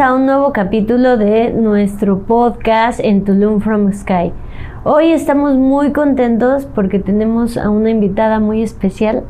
A un nuevo capítulo de nuestro podcast en Tulum from Sky. Hoy estamos muy contentos porque tenemos a una invitada muy especial,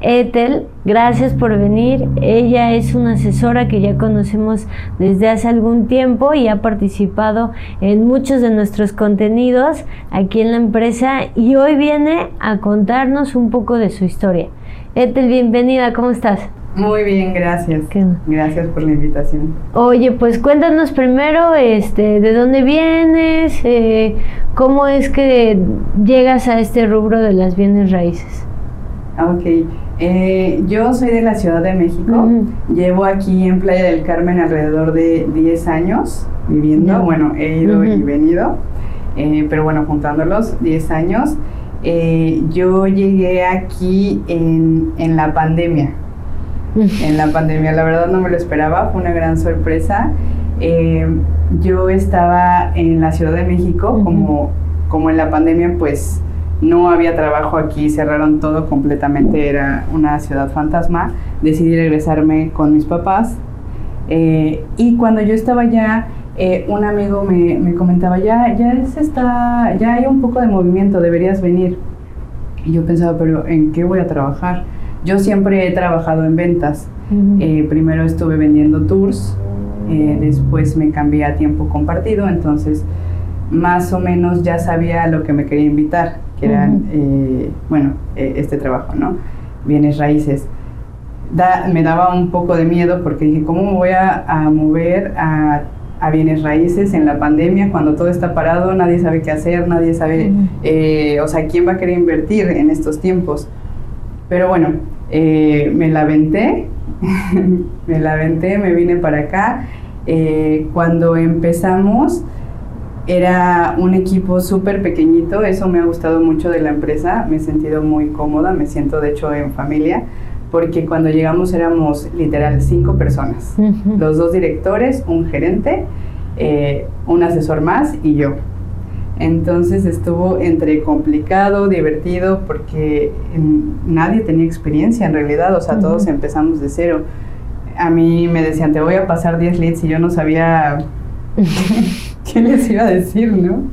Ethel. Gracias por venir. Ella es una asesora que ya conocemos desde hace algún tiempo y ha participado en muchos de nuestros contenidos aquí en la empresa y hoy viene a contarnos un poco de su historia. Ethel, bienvenida, ¿cómo estás? Muy bien, gracias. Gracias por la invitación. Oye, pues cuéntanos primero, este, de dónde vienes, eh, cómo es que llegas a este rubro de las bienes raíces. Ah, ok, eh, yo soy de la Ciudad de México. Llevo aquí en Playa del Carmen alrededor de 10 años viviendo. Bueno, he ido y venido, eh, pero bueno, juntándolos, 10 años. yo llegué aquí en, en la pandemia en la pandemia. La verdad no me lo esperaba, fue una gran sorpresa. Eh, yo estaba en la Ciudad de México, como, como en la pandemia, pues no había trabajo aquí, cerraron todo completamente, era una ciudad fantasma. Decidí regresarme con mis papás. Eh, y cuando yo estaba allá, eh, un amigo me, me, comentaba, ya, ya, está, ya hay un poco de movimiento, deberías venir. Y yo pensaba, pero ¿en qué voy a trabajar? Yo siempre he trabajado en ventas. Eh, primero estuve vendiendo tours, eh, después me cambié a tiempo compartido, entonces más o menos ya sabía a lo que me quería invitar, que era, eh, bueno, este trabajo, ¿no? Bienes raíces. me daba un poco de miedo porque dije, ¿cómo me voy a, mover a, bienes raíces en la pandemia cuando todo está parado, nadie sabe qué hacer, nadie sabe, o sea, ¿quién va a querer invertir en estos tiempos? Pero bueno, eh, me la venté, me la venté, me vine para acá. Eh, cuando empezamos era un equipo súper pequeñito, eso me ha gustado mucho de la empresa, me he sentido muy cómoda, me siento de hecho en familia, porque cuando llegamos éramos literal cinco personas, los dos directores, un gerente, eh, un asesor más y yo. Entonces estuvo entre complicado, divertido, porque nadie tenía experiencia en realidad, o sea, todos empezamos de cero. A mí me decían, te voy a pasar 10 leads y yo no sabía qué les iba a decir, ¿no?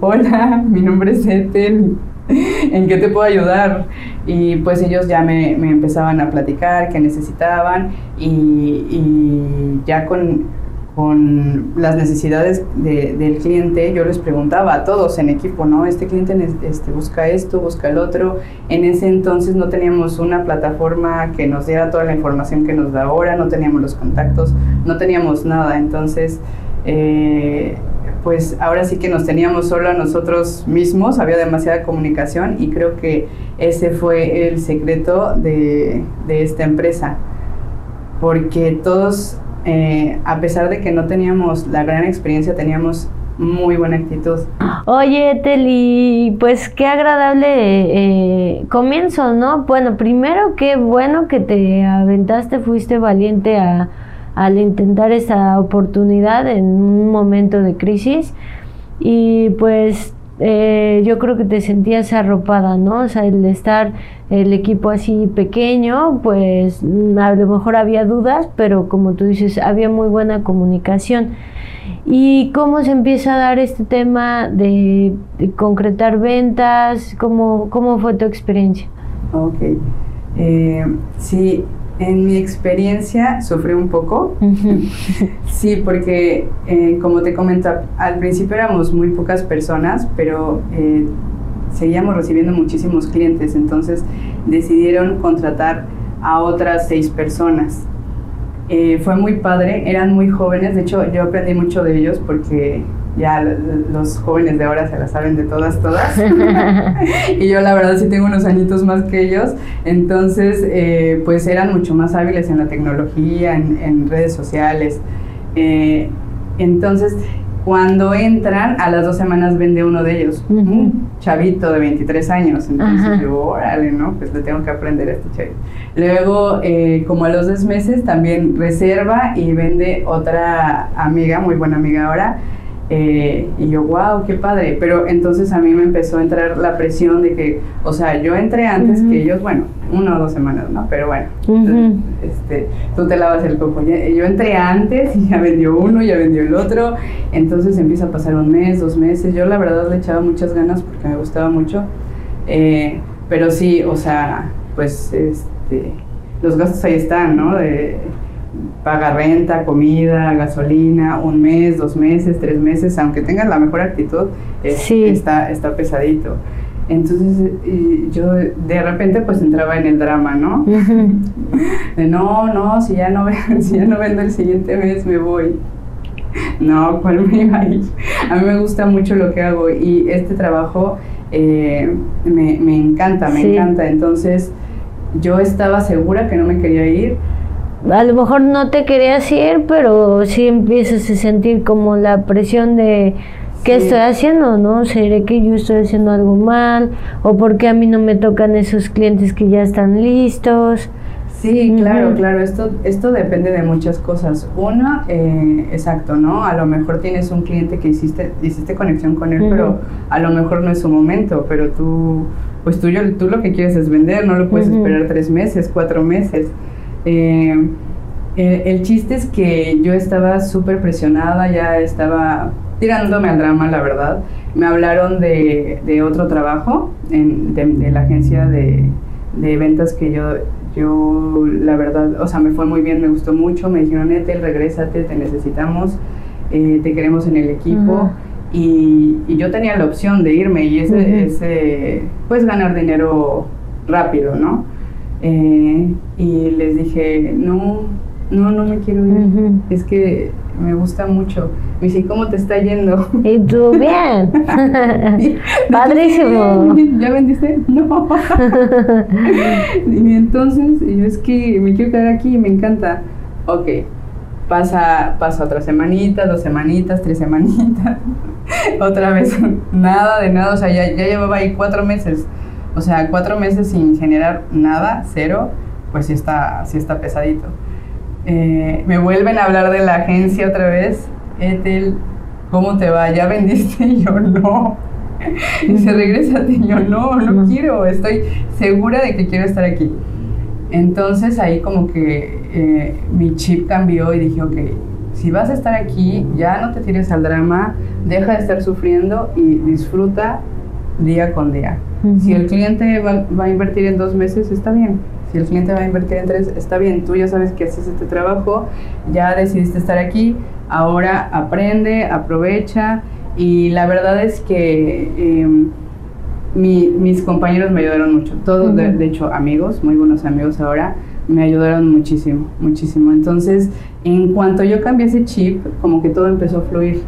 Hola, mi nombre es Ethel, ¿en qué te puedo ayudar? Y pues ellos ya me, empezaban a platicar qué necesitaban y ya con con las necesidades del cliente, yo les preguntaba a todos en equipo, ¿no? Este cliente este, busca esto, busca el otro. En ese entonces no teníamos una plataforma que nos diera toda la información que nos da ahora, no teníamos los contactos, no teníamos nada. Entonces, eh, pues ahora sí que nos teníamos solo a nosotros mismos, había demasiada comunicación y creo que ese fue el secreto de, de esta empresa, porque todos eh, a pesar de que no teníamos la gran experiencia, teníamos muy buena actitud. Oye, Teli, pues qué agradable eh, comienzo, ¿no? Bueno, primero qué bueno que te aventaste, fuiste valiente a, al intentar esa oportunidad en un momento de crisis y pues eh, yo creo que te sentías arropada, ¿no? O sea, el estar el equipo así pequeño, pues a lo mejor había dudas, pero como tú dices, había muy buena comunicación. ¿Y cómo se empieza a dar este tema de, concretar ventas? ¿Cómo, ¿Cómo fue tu experiencia? Ok. Eh, sí, en mi experiencia sufrí un poco. sí, porque eh, como te comentaba, al principio éramos muy pocas personas, pero eh, seguíamos recibiendo muchísimos clientes, entonces decidieron contratar a otras seis personas. Eh, fue muy padre, eran muy jóvenes, de hecho yo aprendí mucho de ellos porque ya los jóvenes de ahora se la saben de todas, todas. y yo la verdad sí tengo unos añitos más que ellos. Entonces, eh, pues eran mucho más hábiles en la tecnología, en, redes sociales. Eh, entonces, cuando entran, a las dos semanas vende uno de ellos, un chavito de 23 años. Entonces yo, órale, ¿no? Pues le tengo que aprender a este chavito. Luego, eh, como a los dos meses, también reserva y vende otra amiga, muy buena amiga ahora, Eh, y yo, wow, qué padre. Pero entonces a mí me empezó a entrar la presión de que, o sea, yo entré antes que ellos, bueno, una o dos semanas, ¿no? Pero bueno, este, tú te lavas el coco. Yo entré antes y ya vendió uno, ya vendió el otro. Entonces empieza a pasar un mes, dos meses. Yo la verdad le echaba muchas ganas porque me gustaba mucho. Eh, pero sí, o sea, pues este, los gastos ahí están, ¿no? De, paga renta, comida, gasolina, un mes, dos meses, tres meses, aunque tengas la mejor actitud, está, está pesadito. Entonces yo de repente pues entraba en el drama, ¿no? De no, no, si ya no, si ya no vendo el siguiente mes me voy. No, ¿cuál me iba a ir? A mí me gusta mucho lo que hago y este trabajo eh, me, me, encanta, me encanta. Entonces yo estaba segura que no me quería ir. A lo mejor no te querías ir, pero sí empiezas a sentir como la presión de ¿qué estoy haciendo? ¿No? ¿Seré que yo estoy haciendo algo mal? ¿O por qué a mí no me tocan esos clientes que ya están listos? Sí, claro, claro, esto, esto depende de muchas cosas. Una, eh, exacto, ¿no? A lo mejor tienes un cliente que hiciste, hiciste conexión con él, pero a lo mejor no es su momento, pero tú, pues tú, tú lo que quieres es vender, no lo puedes esperar tres meses, cuatro meses. Eh, el, el, chiste es que yo estaba súper presionada, ya estaba tirándome al drama, la verdad. Me hablaron de, de otro trabajo en, de, la agencia de, de ventas que yo yo, la verdad, o sea, me fue muy bien, me gustó mucho. Me dijeron, Etel, regrésate, te necesitamos, eh, te queremos en el equipo. y, y, yo tenía la opción de irme y ese, ese pues ganar dinero rápido, ¿no? Eh, y les dije, no, no, no me quiero ir. Es que me gusta mucho. Me dice, ¿cómo te está yendo? Y tú, bien. Padrísimo. ¿Ya vendiste? No. y entonces, yo es que me quiero quedar aquí y me encanta. Ok, pasa, pasa otra semanita, dos semanitas, tres semanitas. otra vez, nada de nada. O sea, ya, ya llevaba ahí cuatro meses. O sea, cuatro meses sin generar nada, cero, pues sí está, sí está pesadito. Eh, me vuelven a hablar de la agencia otra vez. Ethel, ¿cómo te va? ¿Ya vendiste? Y yo no. Y se regresa y yo no, no quiero, estoy segura de que quiero estar aquí. Entonces ahí como que eh, mi chip cambió y dije, ok, si vas a estar aquí, ya no te tires al drama, deja de estar sufriendo y disfruta día con día. Si el cliente va, va, a invertir en dos meses, está bien. Si el cliente va a invertir en tres, está bien, tú ya sabes que haces este trabajo, ya decidiste estar aquí, ahora aprende, aprovecha. Y la verdad es que em, mis compañeros me ayudaron mucho, todos de, hecho amigos, muy buenos amigos ahora, me ayudaron muchísimo, muchísimo. Entonces, en cuanto yo cambié ese chip, como que todo empezó a fluir.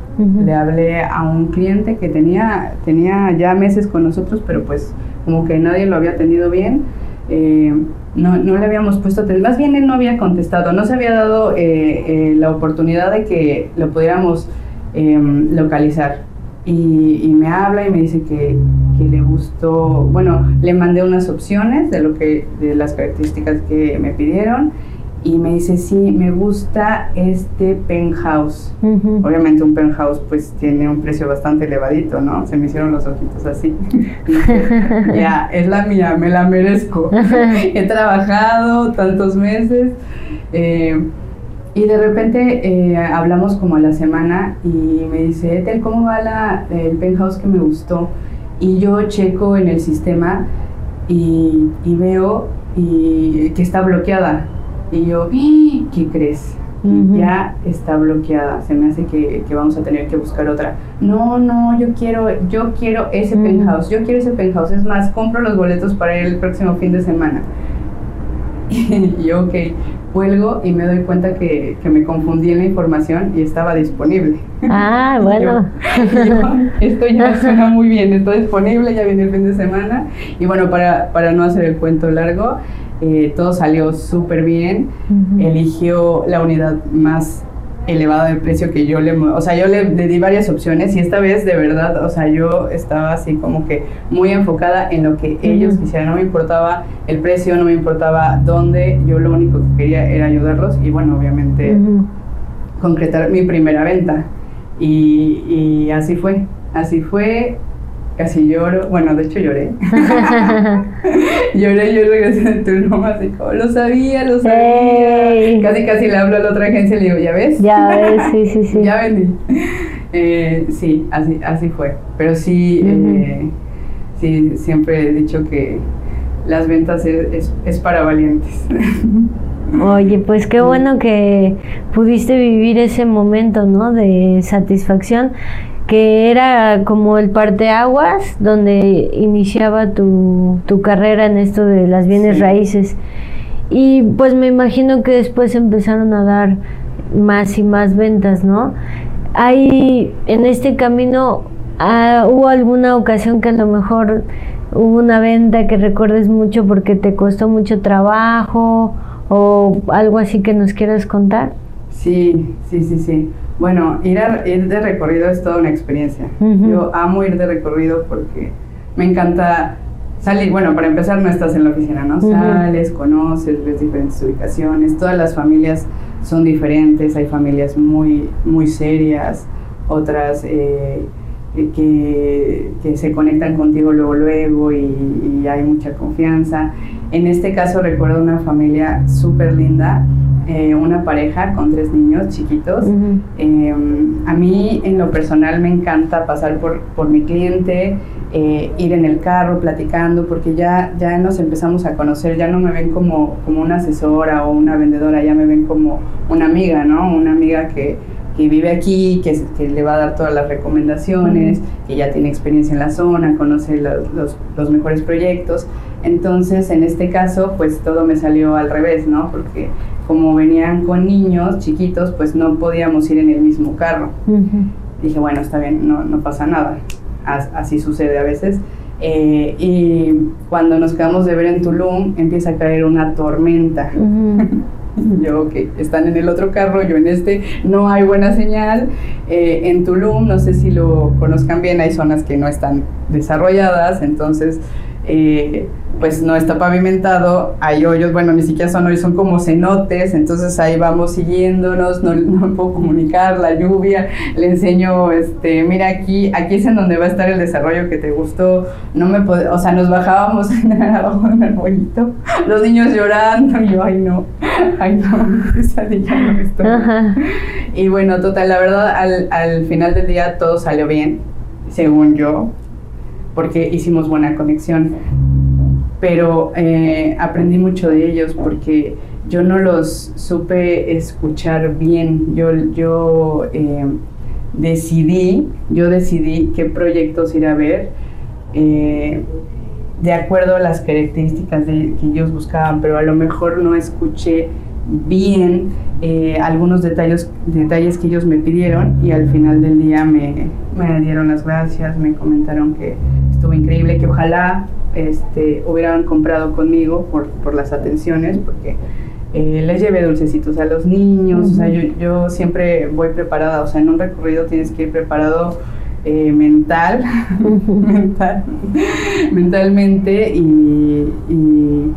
Le hablé a un cliente que tenía, tenía ya meses con nosotros, pero pues como que nadie lo había atendido bien. Eh, no, no le habíamos puesto atención, más bien él no había contestado, no se había dado eh, eh, la oportunidad de que lo pudiéramos em, localizar. Y, y, me habla y me dice que, que, le gustó, bueno, le mandé unas opciones de, lo que, de las características que me pidieron y me dice, sí, me gusta este penthouse. Obviamente un penthouse pues tiene un precio bastante elevadito, ¿no? Se me hicieron los ojitos así. ya, es la mía, me la merezco. He trabajado tantos meses. Eh, y de repente eh, hablamos como a la semana y me dice, Ethel, ¿cómo va la, el penthouse que me gustó? Y yo checo en el sistema y, y veo y, que está bloqueada y yo. ¿qué crees? Ya está bloqueada, se me hace que, que, vamos a tener que buscar otra. No, no, yo quiero, yo quiero ese penthouse, yo quiero ese penthouse. Es más, compro los boletos para ir el próximo fin de semana. y yo, ok, cuelgo y me doy cuenta que, que, me confundí en la información y estaba disponible. Ah, bueno. esto ya suena muy bien, está disponible, ya viene el fin de semana. Y bueno, para, para no hacer el cuento largo, eh, todo salió súper bien. Eligió la unidad más elevada de precio que yo le, o sea, yo le, di varias opciones y esta vez de verdad, o sea, yo estaba así como que muy enfocada en lo que ellos quisieran, no me importaba el precio, no me importaba dónde, yo lo único que quería era ayudarlos y bueno, obviamente concretar mi primera venta. Y, y así fue, así fue, casi lloro, bueno, de hecho lloré. lloré, yo regresé de turno así como, lo sabía, lo sabía. Casi, casi le hablo a la otra agencia y le digo, ¿ya ves? Ya ves, sí, sí, sí. ya vendí. Eh, sí, así, así fue. Pero sí, eh, sí, siempre he dicho que las ventas es, es para valientes. Oye, pues qué bueno que pudiste vivir ese momento, ¿no? De satisfacción, que era como el parteaguas donde iniciaba tu, tu carrera en esto de las bienes raíces. Y pues me imagino que después empezaron a dar más y más ventas, ¿no? Hay en este camino, ah, ¿hubo alguna ocasión que a lo mejor hubo una venta que recuerdes mucho porque te costó mucho trabajo? O algo así que nos quieras contar. Sí, sí, sí, sí. Bueno, ir, ir de recorrido es toda una experiencia. Yo amo ir de recorrido porque me encanta salir. Bueno, para empezar, no estás en la oficina, ¿no? Sales, conoces, ves diferentes ubicaciones. Todas las familias son diferentes. Hay familias muy, muy serias, otras eh, que, que, se conectan contigo luego, luego y, y hay mucha confianza. En este caso recuerdo una familia súper linda, eh, una pareja con tres niños chiquitos. Eh, a mí en lo personal me encanta pasar por, por mi cliente, eh, ir en el carro platicando, porque ya, ya nos empezamos a conocer, ya no me ven como, como una asesora o una vendedora, ya me ven como una amiga, ¿no? Una amiga que, que vive aquí, que, que, le va a dar todas las recomendaciones, que ya tiene experiencia en la zona, conoce los, los, los mejores proyectos. Entonces, en este caso, pues todo me salió al revés, ¿no? Porque como venían con niños chiquitos, pues no podíamos ir en el mismo carro. Dije, bueno, está bien, no, no pasa nada. así sucede a veces. Eh, y cuando nos quedamos de ver en Tulum, empieza a caer una tormenta. yo, que están en el otro carro, yo en este, no hay buena señal. Eh, en Tulum, no sé si lo conozcan bien, hay zonas que no están desarrolladas, entonces eh, pues no está pavimentado, hay hoyos, bueno, ni siquiera son hoyos, son como cenotes, entonces ahí vamos siguiéndonos, no, no puedo comunicar la lluvia, le enseño, este, mira aquí, aquí es en donde va a estar el desarrollo que te gustó, no me o sea, nos bajábamos abajo del arbolito, los niños llorando, y yo, ay no, ay no, pesadilla no estoy. Y bueno, total, la verdad, al, al final del día todo salió bien, según yo, porque hicimos buena conexión. Pero eh, aprendí mucho de ellos porque yo no los supe escuchar bien. Yo, yo eh, decidí, yo decidí qué proyectos ir a ver eh, de acuerdo a las características que ellos buscaban, pero a lo mejor no escuché bien algunos detalles, detalles que ellos me pidieron y al final del día me, me, dieron las gracias, me comentaron que estuvo increíble, que ojalá este, hubieran comprado conmigo por, por las atenciones, porque eh, les llevé dulcecitos a los niños, o sea, yo, yo, siempre voy preparada, o sea, en un recorrido tienes que ir preparado eh, mental, mental, mentalmente y, y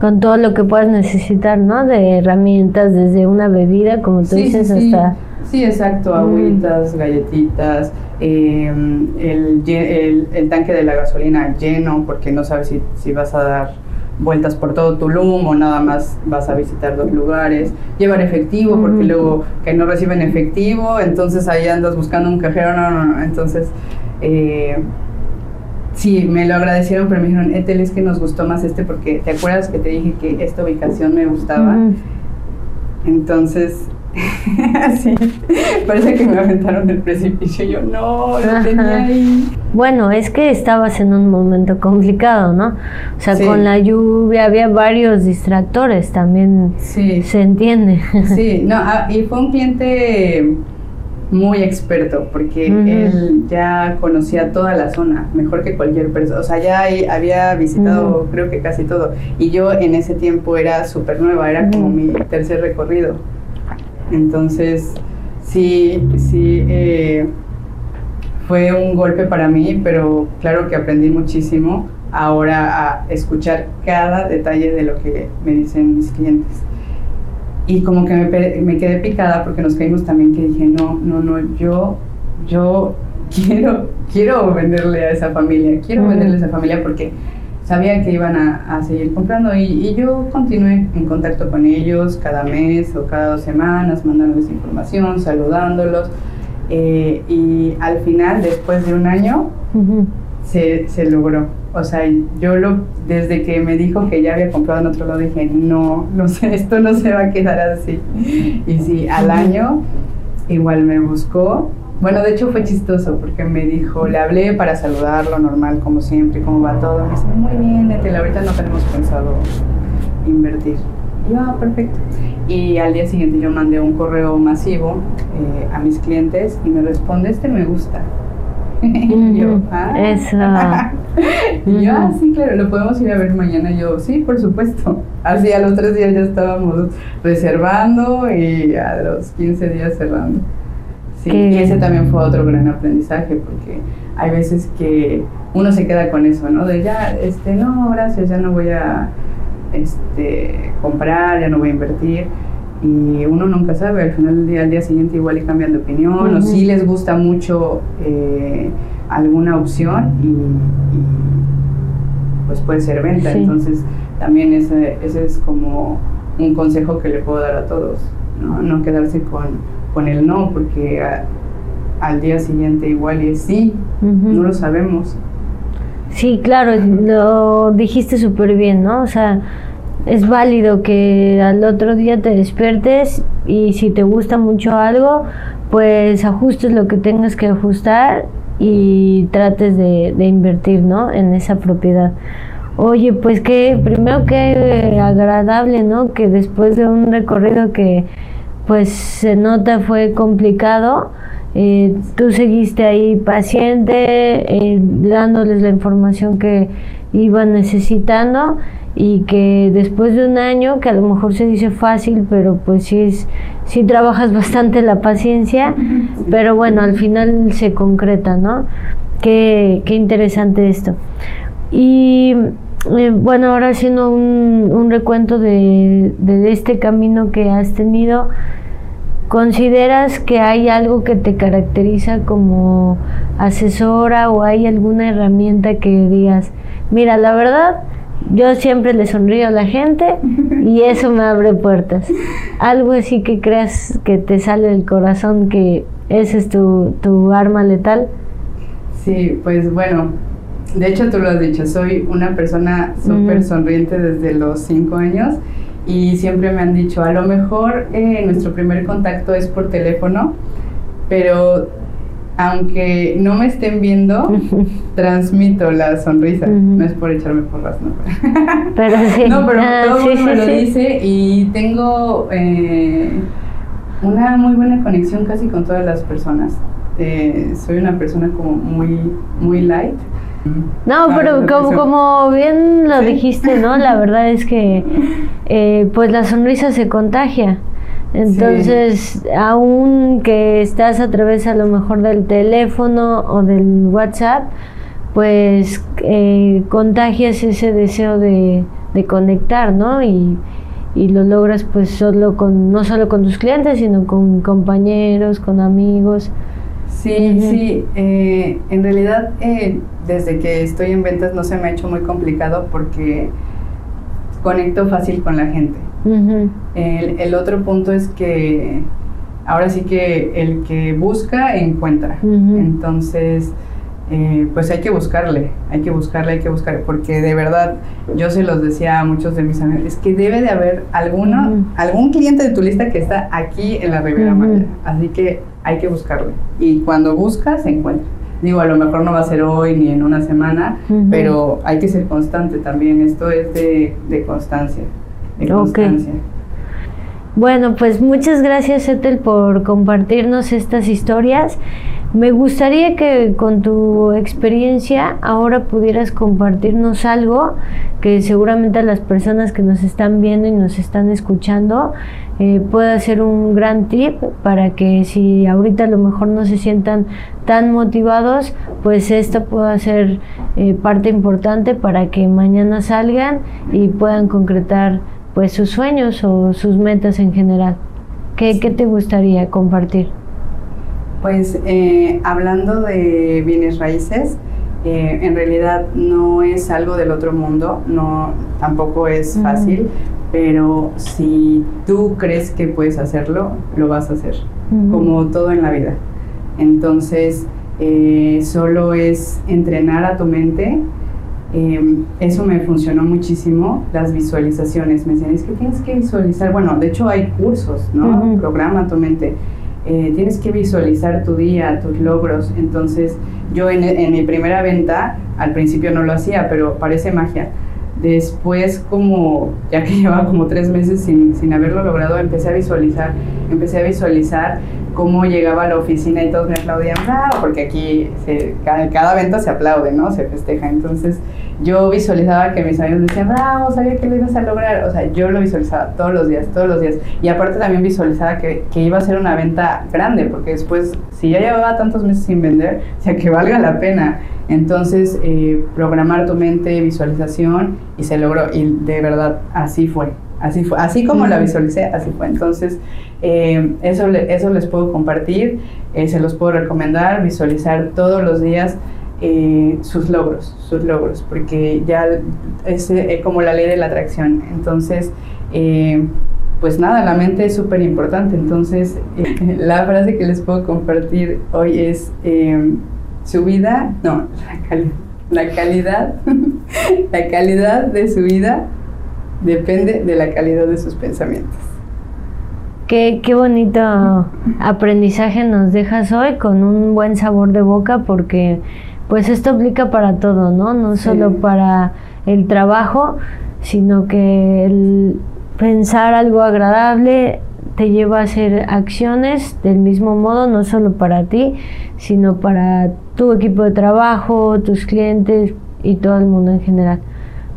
con todo lo que puedas necesitar, ¿no? De herramientas, desde una bebida, como tú dices, hasta... Sí, exacto, mm. agüitas, galletitas, em, el, el, el, tanque de la gasolina lleno, porque no sabes si, si vas a dar vueltas por todo Tulum o nada más vas a visitar dos lugares, llevar efectivo, porque luego que no reciben efectivo, entonces ahí andas buscando un cajero, no, no, no, entonces... Eh, Sí, me lo agradecieron, pero me dijeron, Etel, es que nos gustó más este porque te acuerdas que te dije que esta ubicación me gustaba. Entonces, sí, parece que me aventaron el precipicio. Yo no, lo tenía ahí. Bueno, es que estabas en un momento complicado, ¿no? O sea, con la lluvia había varios distractores también. Sí. Se entiende. Sí, no, ah, y fue un cliente muy experto porque él ya conocía toda la zona, mejor que cualquier persona. O sea, ya había visitado creo que casi todo. Y yo en ese tiempo era súper nueva, era como mi tercer recorrido. Entonces, sí, sí, eh, fue un golpe para mí, pero claro que aprendí muchísimo ahora a escuchar cada detalle de lo que me dicen mis clientes. Y como que me, me, quedé picada porque nos caímos también que dije, no, no, no, yo yo quiero, quiero venderle a esa familia, quiero venderle a esa familia porque sabía que iban a, seguir comprando y, yo continué en contacto con ellos cada mes o cada dos semanas, mandándoles información, saludándolos. Eh, y al final, después de un año, se, se, logró. O sea, yo lo, desde que me dijo que ya había comprado en otro lado, dije, no, no sé, esto no se va a quedar así. Y sí, al año igual me buscó bueno, de hecho fue chistoso porque me dijo, le hablé para saludarlo normal como siempre, cómo va todo. Me dice, muy bien, Netel, ahorita no tenemos pensado invertir. Y yo, ah, perfecto. Y al día siguiente yo mandé un correo masivo eh, a mis clientes y me responde, este me gusta. y yo, ah. Eso. y yo, ah, sí, claro, lo podemos ir a ver mañana. Y yo, sí, por supuesto. Así a los tres días ya estábamos reservando y a los 15 días cerrando. Sí, y ese también fue otro gran aprendizaje porque hay veces que uno se queda con eso, ¿no? De ya, este, no, gracias, ya no voy a este, comprar, ya no voy a invertir. Y uno nunca sabe, al final del día, al día siguiente igual y cambian de opinión, o si les gusta mucho eh, alguna opción y, pues puede ser venta. Entonces, también ese, ese es como un consejo que le puedo dar a todos, ¿no? No quedarse con con el no, porque al día siguiente igual es sí, no lo sabemos. Sí, claro, lo dijiste súper bien, ¿no? O sea, es válido que al otro día te despiertes y si te gusta mucho algo, pues ajustes lo que tengas que ajustar y trates de, de invertir, ¿no? En esa propiedad. Oye, pues que primero que agradable, ¿no? Que después de un recorrido que pues se nota fue complicado. Eh, tú seguiste ahí paciente, eh, dándoles la información que iban necesitando y que después de un año, que a lo mejor se dice fácil, pero pues sí, es, sí trabajas bastante la paciencia, pero bueno, al final se concreta, ¿no? Qué, qué interesante esto. Y eh, bueno, ahora haciendo un, un recuento de, este camino que has tenido, ¿Consideras que hay algo que te caracteriza como asesora o hay alguna herramienta que digas, mira, la verdad, yo siempre le sonrío a la gente y eso me abre puertas? Algo así que creas que te sale del corazón, que ese es tu, tu arma letal. Sí, pues bueno, de hecho tú lo has dicho, soy una persona súper sonriente desde los cinco años y siempre me han dicho, a lo mejor eh, nuestro primer contacto es por teléfono, pero aunque no me estén viendo, transmito la sonrisa. No es por echarme porras, no. Pero sí. No, pero ah, todo sí, me lo dice y tengo eh, una muy buena conexión casi con todas las personas. Eh, soy una persona como muy, muy light. No, ah, pero como, como, bien lo dijiste, ¿no? La verdad es que eh, pues la sonrisa se contagia. Entonces, aún que estás a través a lo mejor del teléfono o del WhatsApp, pues eh, contagias ese deseo de, de conectar, ¿no? Y, y, lo logras pues solo con, no solo con tus clientes, sino con compañeros, con amigos. Sí, sí, eh, en realidad eh, desde que estoy en ventas no se me ha hecho muy complicado porque conecto fácil con la gente. el, otro punto es que ahora sí que el que busca encuentra. Entonces, eh, pues hay que buscarle, hay que buscarle, hay que buscarle, porque de verdad yo se los decía a muchos de mis amigos, es que debe de haber alguno, algún cliente de tu lista que está aquí en la Riviera Maya, así que hay que buscarle. Y cuando buscas, se encuentra. Digo, a lo mejor no va a ser hoy ni en una semana, pero hay que ser constante también. Esto es de, de constancia. De constancia. Bueno, pues muchas gracias, Ethel, por compartirnos estas historias. Me gustaría que con tu experiencia ahora pudieras compartirnos algo que seguramente a las personas que nos están viendo y nos están escuchando eh, pueda ser un gran tip para que si ahorita a lo mejor no se sientan tan motivados, pues esto pueda ser eh, parte importante para que mañana salgan y puedan concretar pues sus sueños o sus metas en general. ¿Qué, qué te gustaría compartir? Pues eh, hablando de bienes raíces, eh, en realidad no es algo del otro mundo, no, tampoco es fácil, pero si tú crees que puedes hacerlo, lo vas a hacer, como todo en la vida. Entonces, eh, solo es entrenar a tu mente. Em, eso me funcionó muchísimo, las visualizaciones. Me decían, es que tienes que visualizar. Bueno, de hecho hay cursos, ¿no? Programa tu mente. Eh, tienes que visualizar tu día, tus logros. Entonces, yo en, mi primera venta, al principio no lo hacía, pero parece magia. Después, como ya que llevaba como tres meses sin, sin haberlo logrado, empecé a visualizar, empecé a visualizar cómo llegaba a la oficina y todos me aplaudían, bravo, porque aquí se, cada, cada, venta se aplaude, ¿no? Se festeja. Entonces yo visualizaba que mis amigos me decían, bravo, sabía que lo ibas a lograr. O sea, yo lo visualizaba todos los días, todos los días. Y aparte también visualizaba que, que iba a ser una venta grande, porque después, si ya llevaba tantos meses sin vender, o sea, que valga la pena. Entonces, eh, programar tu mente, visualización, y se logró. Y de verdad, así fue. Así fue, así como la visualicé, así fue. Entonces, eh, eso, eso les puedo compartir, eh, se los puedo recomendar, visualizar todos los días eh, sus logros, sus logros, porque ya es como la ley de la atracción. Entonces, pues nada, la mente es súper importante. Entonces, la frase que les puedo compartir hoy es, su vida, no, la calidad, la calidad de su vida depende de la calidad de sus pensamientos. Qué, qué, bonito aprendizaje nos dejas hoy con un buen sabor de boca porque pues esto aplica para todo, ¿no? No solo para el trabajo, sino que el pensar algo agradable te lleva a hacer acciones del mismo modo, no solo para ti, sino para tu equipo de trabajo, tus clientes y todo el mundo en general.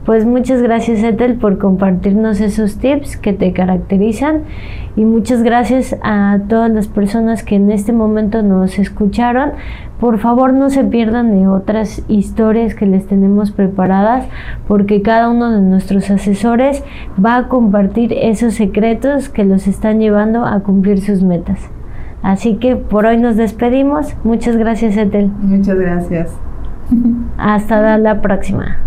Pues muchas gracias Ethel por compartirnos esos tips que te caracterizan y muchas gracias a todas las personas que en este momento nos escucharon. Por favor no se pierdan de otras historias que les tenemos preparadas porque cada uno de nuestros asesores va a compartir esos secretos que los están llevando a cumplir sus metas. Así que por hoy nos despedimos. Muchas gracias Ethel. Muchas gracias. Hasta la próxima.